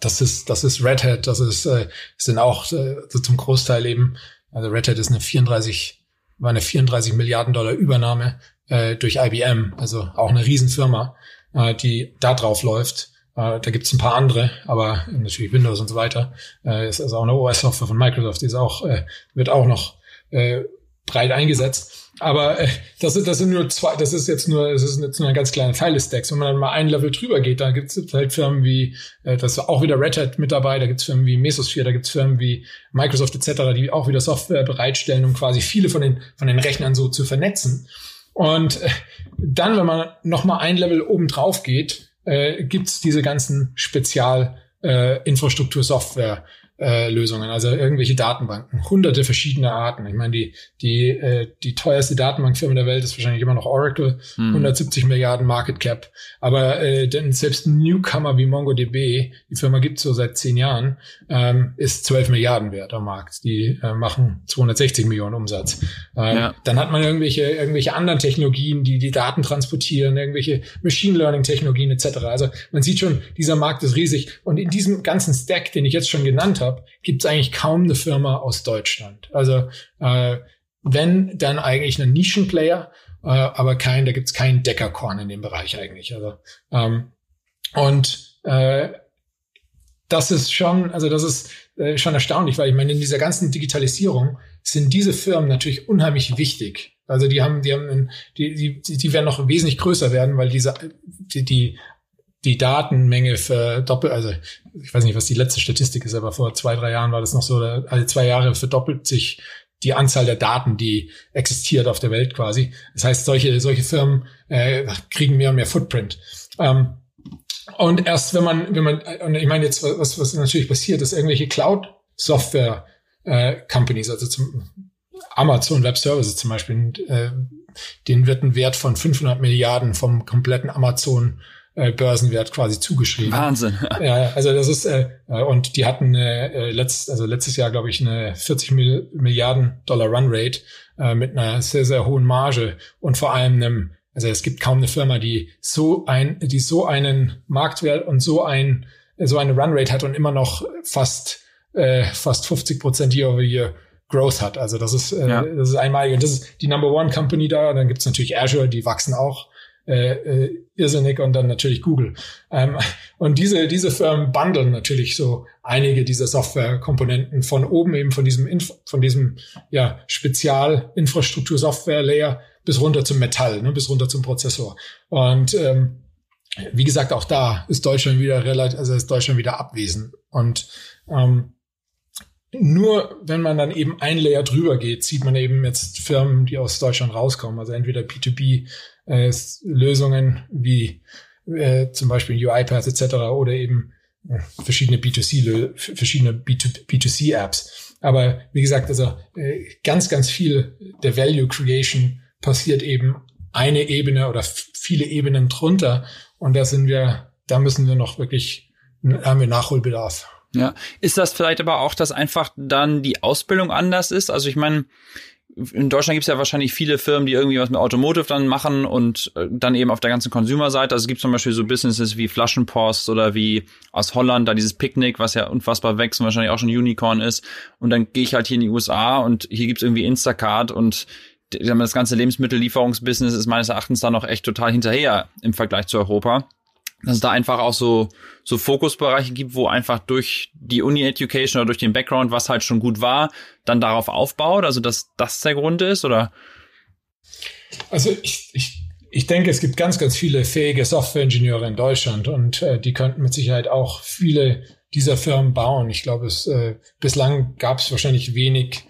das ist, das ist Red Hat, das ist, äh, sind auch äh, so zum Großteil eben, also Red Hat ist eine 34, war eine 34 Milliarden Dollar Übernahme äh, durch IBM, also auch eine Riesenfirma, äh, die da drauf läuft. Äh, da gibt's ein paar andere, aber natürlich Windows und so weiter. Äh, ist also auch eine OS-Software von Microsoft, die ist auch, äh, wird auch noch äh, breit eingesetzt. Aber äh, das, sind, das sind nur zwei, das ist jetzt nur, das ist jetzt nur ein ganz kleiner Teil des Stacks. Wenn man dann mal ein Level drüber geht, dann gibt's halt Firmen wie, äh, das ist auch wieder Red Hat mit dabei, da gibt's Firmen wie Mesosphere, da gibt's Firmen wie Microsoft etc., die auch wieder Software bereitstellen, um quasi viele von den, von den Rechnern so zu vernetzen. Und äh, dann, wenn man noch mal ein Level oben drauf geht, äh, gibt es diese ganzen Spezialinfrastruktur-Software. Äh, äh, Lösungen, also irgendwelche Datenbanken, hunderte verschiedene Arten. Ich meine, die, die, äh, die teuerste Datenbankfirma der Welt ist wahrscheinlich immer noch Oracle, mhm. 170 Milliarden Market Cap. Aber äh, denn selbst ein Newcomer wie MongoDB, die Firma gibt's so seit zehn Jahren, ähm, ist 12 Milliarden wert am Markt. Die äh, machen 260 Millionen Umsatz. Ähm, ja. Dann hat man irgendwelche, irgendwelche anderen Technologien, die die Daten transportieren, irgendwelche Machine Learning Technologien etc. Also man sieht schon, dieser Markt ist riesig. Und in diesem ganzen Stack, den ich jetzt schon genannt habe, habe, gibt es eigentlich kaum eine Firma aus Deutschland. Also äh, wenn, dann eigentlich einen Nischenplayer, äh, aber kein, da gibt es keinen Deckerkorn in dem Bereich eigentlich. Also ähm, und äh, das ist schon, also das ist äh, schon erstaunlich, weil ich meine, in dieser ganzen Digitalisierung sind diese Firmen natürlich unheimlich wichtig. Also die haben, die haben, die, die, die werden noch wesentlich größer werden, weil diese, die, die, die Datenmenge verdoppelt, also ich weiß nicht, was die letzte Statistik ist, aber vor zwei, drei Jahren war das noch so, alle zwei Jahre verdoppelt sich die Anzahl der Daten, die existiert auf der Welt quasi. Das heißt, solche, solche Firmen äh, kriegen mehr und mehr Footprint. Ähm, und erst wenn man, wenn man, und ich meine jetzt, was, was natürlich passiert, ist irgendwelche Cloud-Software äh, also zum Amazon Web Services zum Beispiel, äh, denen wird ein Wert von 500 Milliarden vom kompletten Amazon äh, Börsenwert quasi zugeschrieben. Wahnsinn. Ja, also das ist äh, und die hatten äh, letzt, also letztes Jahr glaube ich eine 40 Milliarden Dollar Run Rate äh, mit einer sehr sehr hohen Marge und vor allem einem also es gibt kaum eine Firma, die so ein, die so einen Marktwert und so ein, so eine Runrate hat und immer noch fast, äh, fast 50 Prozent year over year Growth hat. Also das ist, äh, ja. das ist einmalig. Und das ist die Number One Company da. Dann gibt's natürlich Azure, die wachsen auch äh, äh, irrsinnig und dann natürlich Google. Ähm, und diese, diese Firmen bundeln natürlich so einige dieser Softwarekomponenten von oben eben von diesem, Inf von diesem ja, Spezialinfrastruktur-Software-Layer bis runter zum Metall, ne, bis runter zum Prozessor. Und ähm, wie gesagt, auch da ist Deutschland wieder relativ, also ist Deutschland wieder abwesend. Und ähm, nur wenn man dann eben ein Layer drüber geht, sieht man eben jetzt Firmen, die aus Deutschland rauskommen. Also entweder B2B-Lösungen äh, wie äh, zum Beispiel UiPath etc. oder eben äh, verschiedene B2C, verschiedene B2C-Apps. Aber wie gesagt, also äh, ganz, ganz viel der Value Creation passiert eben eine Ebene oder viele Ebenen drunter. Und da sind wir, da müssen wir noch wirklich, haben wir Nachholbedarf. Ja, ist das vielleicht aber auch, dass einfach dann die Ausbildung anders ist? Also ich meine, in Deutschland gibt es ja wahrscheinlich viele Firmen, die irgendwie was mit Automotive dann machen und äh, dann eben auf der ganzen Consumer-Seite. Also es gibt zum Beispiel so Businesses wie Flaschenpost oder wie aus Holland da dieses Picknick, was ja unfassbar wächst und wahrscheinlich auch schon Unicorn ist. Und dann gehe ich halt hier in die USA und hier gibt's irgendwie Instacart und das ganze Lebensmittellieferungsbusiness ist meines Erachtens da noch echt total hinterher im Vergleich zu Europa. Dass es da einfach auch so, so Fokusbereiche gibt, wo einfach durch die Uni-Education oder durch den Background, was halt schon gut war, dann darauf aufbaut. Also, dass das der Grund ist, oder? Also, ich, ich, ich denke, es gibt ganz, ganz viele fähige Software-Ingenieure in Deutschland und äh, die könnten mit Sicherheit auch viele dieser Firmen bauen. Ich glaube, es äh, bislang gab es wahrscheinlich wenig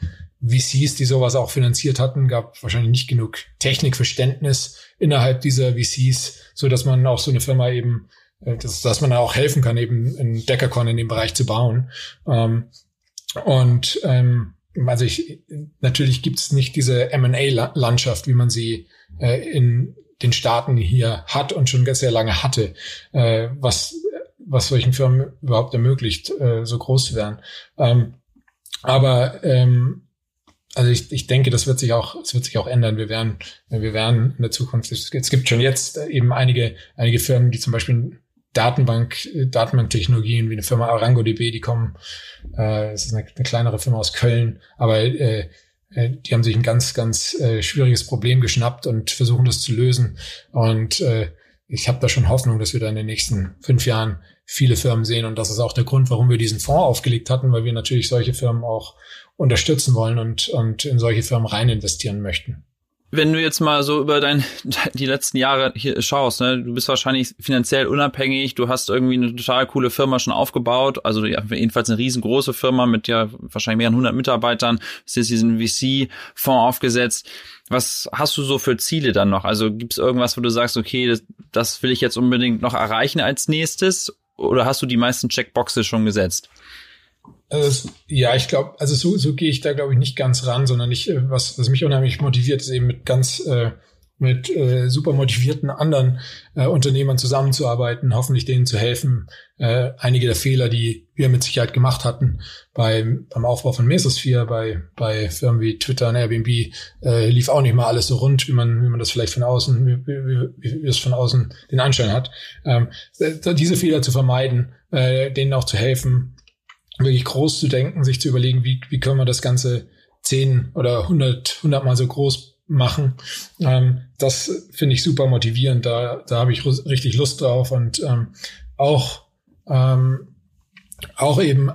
VCs, die sowas auch finanziert hatten, gab wahrscheinlich nicht genug Technikverständnis innerhalb dieser VCs, so dass man auch so eine Firma eben, äh, dass, dass man auch helfen kann, eben ein Deckercon in dem Bereich zu bauen. Ähm, und ähm, also ich, natürlich gibt es nicht diese M&A-Landschaft, wie man sie äh, in den Staaten hier hat und schon sehr lange hatte, äh, was was solchen Firmen überhaupt ermöglicht, äh, so groß zu werden. Ähm, aber ähm, also ich, ich denke, das wird sich auch, es wird sich auch ändern. Wir werden, wir werden in der Zukunft, es, gibt schon jetzt eben einige, einige Firmen, die zum Beispiel Datenbank, Datenbanktechnologien wie eine Firma ArangoDB, die kommen, äh, es ist eine, eine kleinere Firma aus Köln, aber äh, äh, die haben sich ein ganz, ganz äh, schwieriges Problem geschnappt und versuchen das zu lösen. Und äh, ich habe da schon Hoffnung, dass wir da in den nächsten fünf Jahren viele Firmen sehen. Und das ist auch der Grund, warum wir diesen Fonds aufgelegt hatten, weil wir natürlich solche Firmen auch unterstützen wollen und, und in solche Firmen rein investieren möchten. Wenn du jetzt mal so über dein, die letzten Jahre hier schaust, ne, du bist wahrscheinlich finanziell unabhängig, du hast irgendwie eine total coole Firma schon aufgebaut, also jedenfalls eine riesengroße Firma mit ja wahrscheinlich mehreren hundert Mitarbeitern, hast jetzt diesen VC-Fonds aufgesetzt. Was hast du so für Ziele dann noch? Also gibt es irgendwas, wo du sagst, okay, das, das will ich jetzt unbedingt noch erreichen als nächstes? Oder hast du die meisten Checkboxes schon gesetzt? Also, ja, ich glaube, also so, so gehe ich da, glaube ich, nicht ganz ran, sondern ich, äh, was, was mich unheimlich motiviert, ist eben mit ganz äh, mit äh, super motivierten anderen äh, Unternehmern zusammenzuarbeiten, hoffentlich denen zu helfen, äh, einige der Fehler, die wir mit Sicherheit gemacht hatten beim, beim Aufbau von Mesosphere, bei, bei Firmen wie Twitter und Airbnb, äh, lief auch nicht mal alles so rund, wie man, wie man das vielleicht von außen, wie, wie, wie, wie es von außen den Anschein hat. Ähm, diese Fehler zu vermeiden, äh, denen auch zu helfen, wirklich groß zu denken, sich zu überlegen, wie, wie können wir das Ganze zehn oder hundert, hundertmal so groß machen. Ähm, das finde ich super motivierend. Da, da habe ich richtig Lust drauf und ähm, auch, ähm, auch eben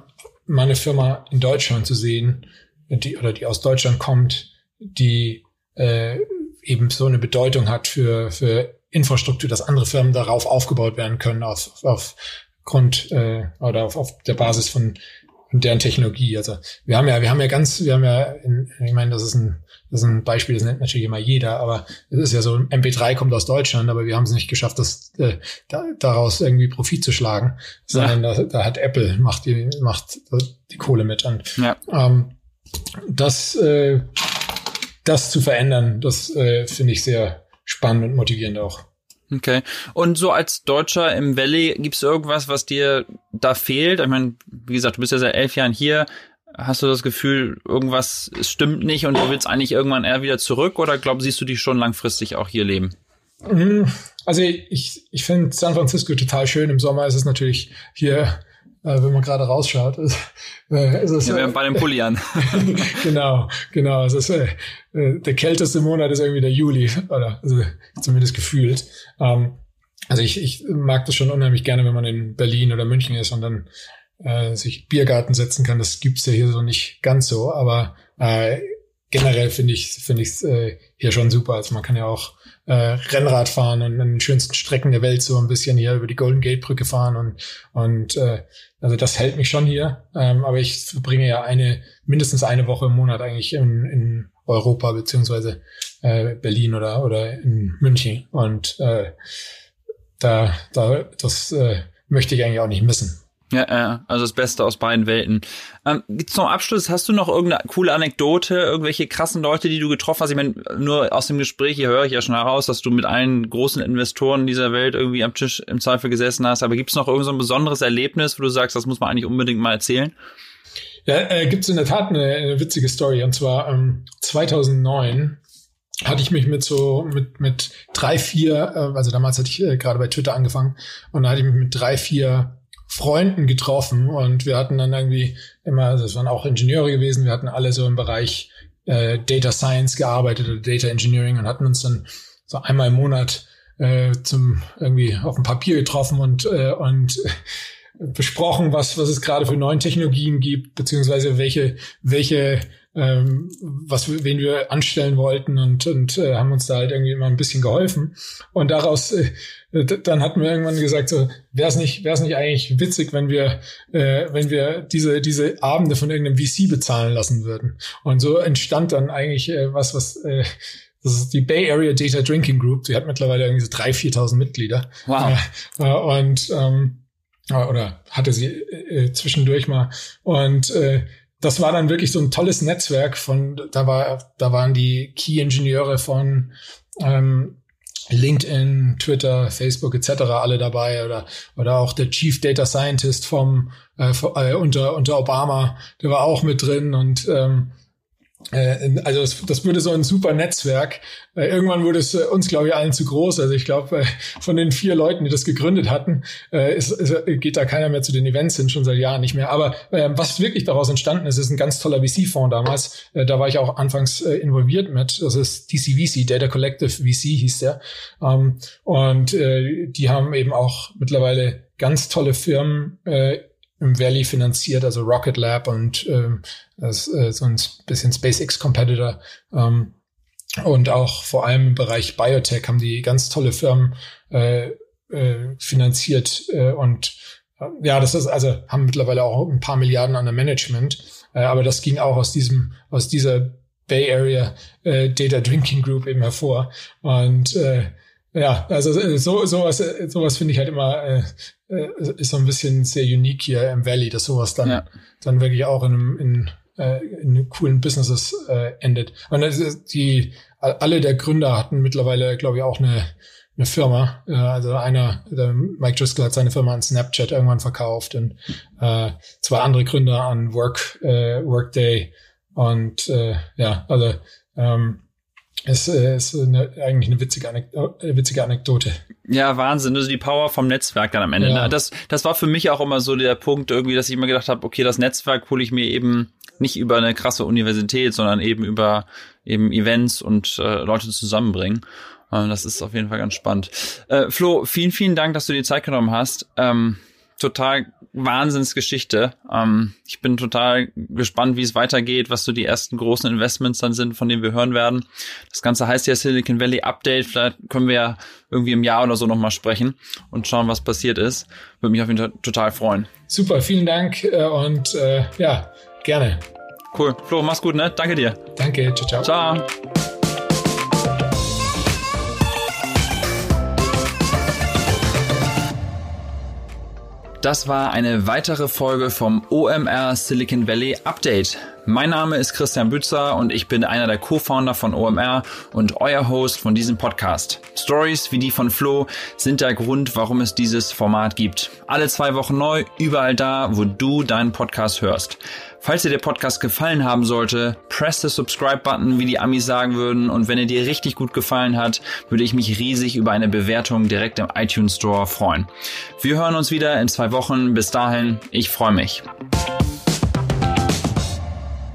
meine Firma in Deutschland zu sehen, die oder die aus Deutschland kommt, die äh, eben so eine Bedeutung hat für, für Infrastruktur, dass andere Firmen darauf aufgebaut werden können, auf, auf Grund äh, oder auf, auf der Basis von, deren Technologie. Also wir haben ja, wir haben ja ganz, wir haben ja, in, ich meine, das ist ein, das ist ein Beispiel, das nennt natürlich immer jeder, aber es ist ja so, MP3 kommt aus Deutschland, aber wir haben es nicht geschafft, das äh, da, daraus irgendwie Profit zu schlagen, sondern ja. da, da hat Apple macht die macht die Kohle mit und ja. ähm, das äh, das zu verändern, das äh, finde ich sehr spannend und motivierend auch. Okay. Und so als Deutscher im Valley, gibt's irgendwas, was dir da fehlt? Ich meine, wie gesagt, du bist ja seit elf Jahren hier. Hast du das Gefühl, irgendwas stimmt nicht und du willst eigentlich irgendwann eher wieder zurück oder glaub, siehst du dich schon langfristig auch hier leben? Mhm. Also ich, ich finde San Francisco total schön. Im Sommer ist es natürlich hier äh, wenn man gerade rausschaut. Ist, äh, ist es, ja, wir haben bei den Pulli an. genau, genau. Es ist, äh, äh, der kälteste Monat ist irgendwie der Juli, oder also zumindest gefühlt. Ähm, also ich, ich mag das schon unheimlich gerne, wenn man in Berlin oder München ist und dann äh, sich Biergarten setzen kann. Das gibt's ja hier so nicht ganz so, aber äh, generell finde ich finde ich äh, hier schon super. Also man kann ja auch äh, Rennrad fahren und an den schönsten Strecken der Welt so ein bisschen hier über die Golden Gate Brücke fahren und und äh, also das hält mich schon hier. Ähm, aber ich verbringe ja eine mindestens eine Woche im Monat eigentlich in, in Europa beziehungsweise äh, Berlin oder oder in München und äh, da da das äh, möchte ich eigentlich auch nicht missen. Ja, ja, also das Beste aus beiden Welten. Ähm, zum Abschluss, hast du noch irgendeine coole Anekdote, irgendwelche krassen Leute, die du getroffen hast? Ich meine, nur aus dem Gespräch hier höre ich ja schon heraus, dass du mit allen großen Investoren dieser Welt irgendwie am Tisch im Zweifel gesessen hast. Aber gibt es noch irgendein so besonderes Erlebnis, wo du sagst, das muss man eigentlich unbedingt mal erzählen? Ja, äh, gibt es in der Tat eine, eine, witzige Story. Und zwar ähm, 2009 hatte ich mich mit so mit mit drei vier, äh, also damals hatte ich äh, gerade bei Twitter angefangen und da hatte ich mich mit drei vier Freunden getroffen und wir hatten dann irgendwie immer, also das waren auch Ingenieure gewesen, wir hatten alle so im Bereich äh, Data Science gearbeitet oder Data Engineering und hatten uns dann so einmal im Monat äh, zum irgendwie auf dem Papier getroffen und äh, und besprochen, was was es gerade für neuen Technologien gibt, beziehungsweise welche welche ähm, was wen wir anstellen wollten und und äh, haben uns da halt irgendwie immer ein bisschen geholfen und daraus äh, dann hatten wir irgendwann gesagt, so wäre es nicht, wäre es nicht eigentlich witzig, wenn wir, äh, wenn wir diese diese Abende von irgendeinem VC bezahlen lassen würden. Und so entstand dann eigentlich äh, was, was äh, das ist die Bay Area Data Drinking Group. Die hat mittlerweile irgendwie so 3.000, 4.000 Mitglieder. Wow. Äh, und ähm, oder hatte sie äh, zwischendurch mal. Und äh, das war dann wirklich so ein tolles Netzwerk von, da war, da waren die Key-Ingenieure von ähm, LinkedIn, Twitter, Facebook etc. alle dabei oder oder auch der Chief Data Scientist vom äh, äh, unter unter Obama, der war auch mit drin und ähm, äh, also das, das wurde so ein super Netzwerk. Äh, irgendwann wurde es äh, uns, glaube ich, allen zu groß. Also ich glaube, von den vier Leuten, die das gegründet hatten, ist, ist, geht da keiner mehr zu den Events hin, schon seit Jahren nicht mehr. Aber ähm, was wirklich daraus entstanden ist, ist ein ganz toller VC-Fonds damals. Da war ich auch anfangs involviert mit. Das ist DCVC, Data Collective VC hieß der. Ähm, und die haben eben auch mittlerweile ganz tolle Firmen im Valley finanziert, also Rocket Lab und ähm, das, äh, so ein bisschen SpaceX-Competitor. Ähm, und auch vor allem im Bereich Biotech haben die ganz tolle Firmen äh, äh, finanziert äh, und äh, ja, das ist also haben mittlerweile auch ein paar Milliarden an der Management, äh, aber das ging auch aus diesem aus dieser Bay Area äh, Data Drinking Group eben hervor und äh, ja, also äh, so sowas äh, sowas finde ich halt immer äh, äh, ist so ein bisschen sehr unique hier im Valley, dass sowas dann ja. dann wirklich auch in einem in, äh, in coolen Businesses äh, endet. Und ist, die alle der Gründer hatten mittlerweile, glaube ich, auch eine eine Firma. Äh, also einer, der Mike Driscoll hat seine Firma an Snapchat irgendwann verkauft und äh, zwei andere Gründer an Work äh, Workday und äh, ja, also ähm, äh, ist eine, eigentlich eine witzige, Anek äh, witzige Anekdote. Ja, Wahnsinn. Also die Power vom Netzwerk dann am Ende. Ja. Das, das war für mich auch immer so der Punkt irgendwie, dass ich immer gedacht habe, okay, das Netzwerk hole ich mir eben nicht über eine krasse Universität, sondern eben über eben Events und äh, Leute zusammenbringen. Äh, das ist auf jeden Fall ganz spannend. Äh, Flo, vielen, vielen Dank, dass du dir Zeit genommen hast. Ähm, total Wahnsinnsgeschichte. Ähm, ich bin total gespannt, wie es weitergeht, was so die ersten großen Investments dann sind, von denen wir hören werden. Das Ganze heißt ja Silicon Valley Update. Vielleicht können wir ja irgendwie im Jahr oder so nochmal sprechen und schauen, was passiert ist. Würde mich auf jeden Fall total freuen. Super, vielen Dank äh, und äh, ja, gerne. Cool. Flo, mach's gut, ne? Danke dir. Danke, ciao, ciao. Ciao. Das war eine weitere Folge vom OMR Silicon Valley Update. Mein Name ist Christian Bützer und ich bin einer der Co-Founder von OMR und euer Host von diesem Podcast. Stories wie die von Flo sind der Grund, warum es dieses Format gibt. Alle zwei Wochen neu, überall da, wo du deinen Podcast hörst. Falls dir der Podcast gefallen haben sollte, press the Subscribe-Button, wie die Amis sagen würden. Und wenn er dir richtig gut gefallen hat, würde ich mich riesig über eine Bewertung direkt im iTunes Store freuen. Wir hören uns wieder in zwei Wochen. Bis dahin, ich freue mich.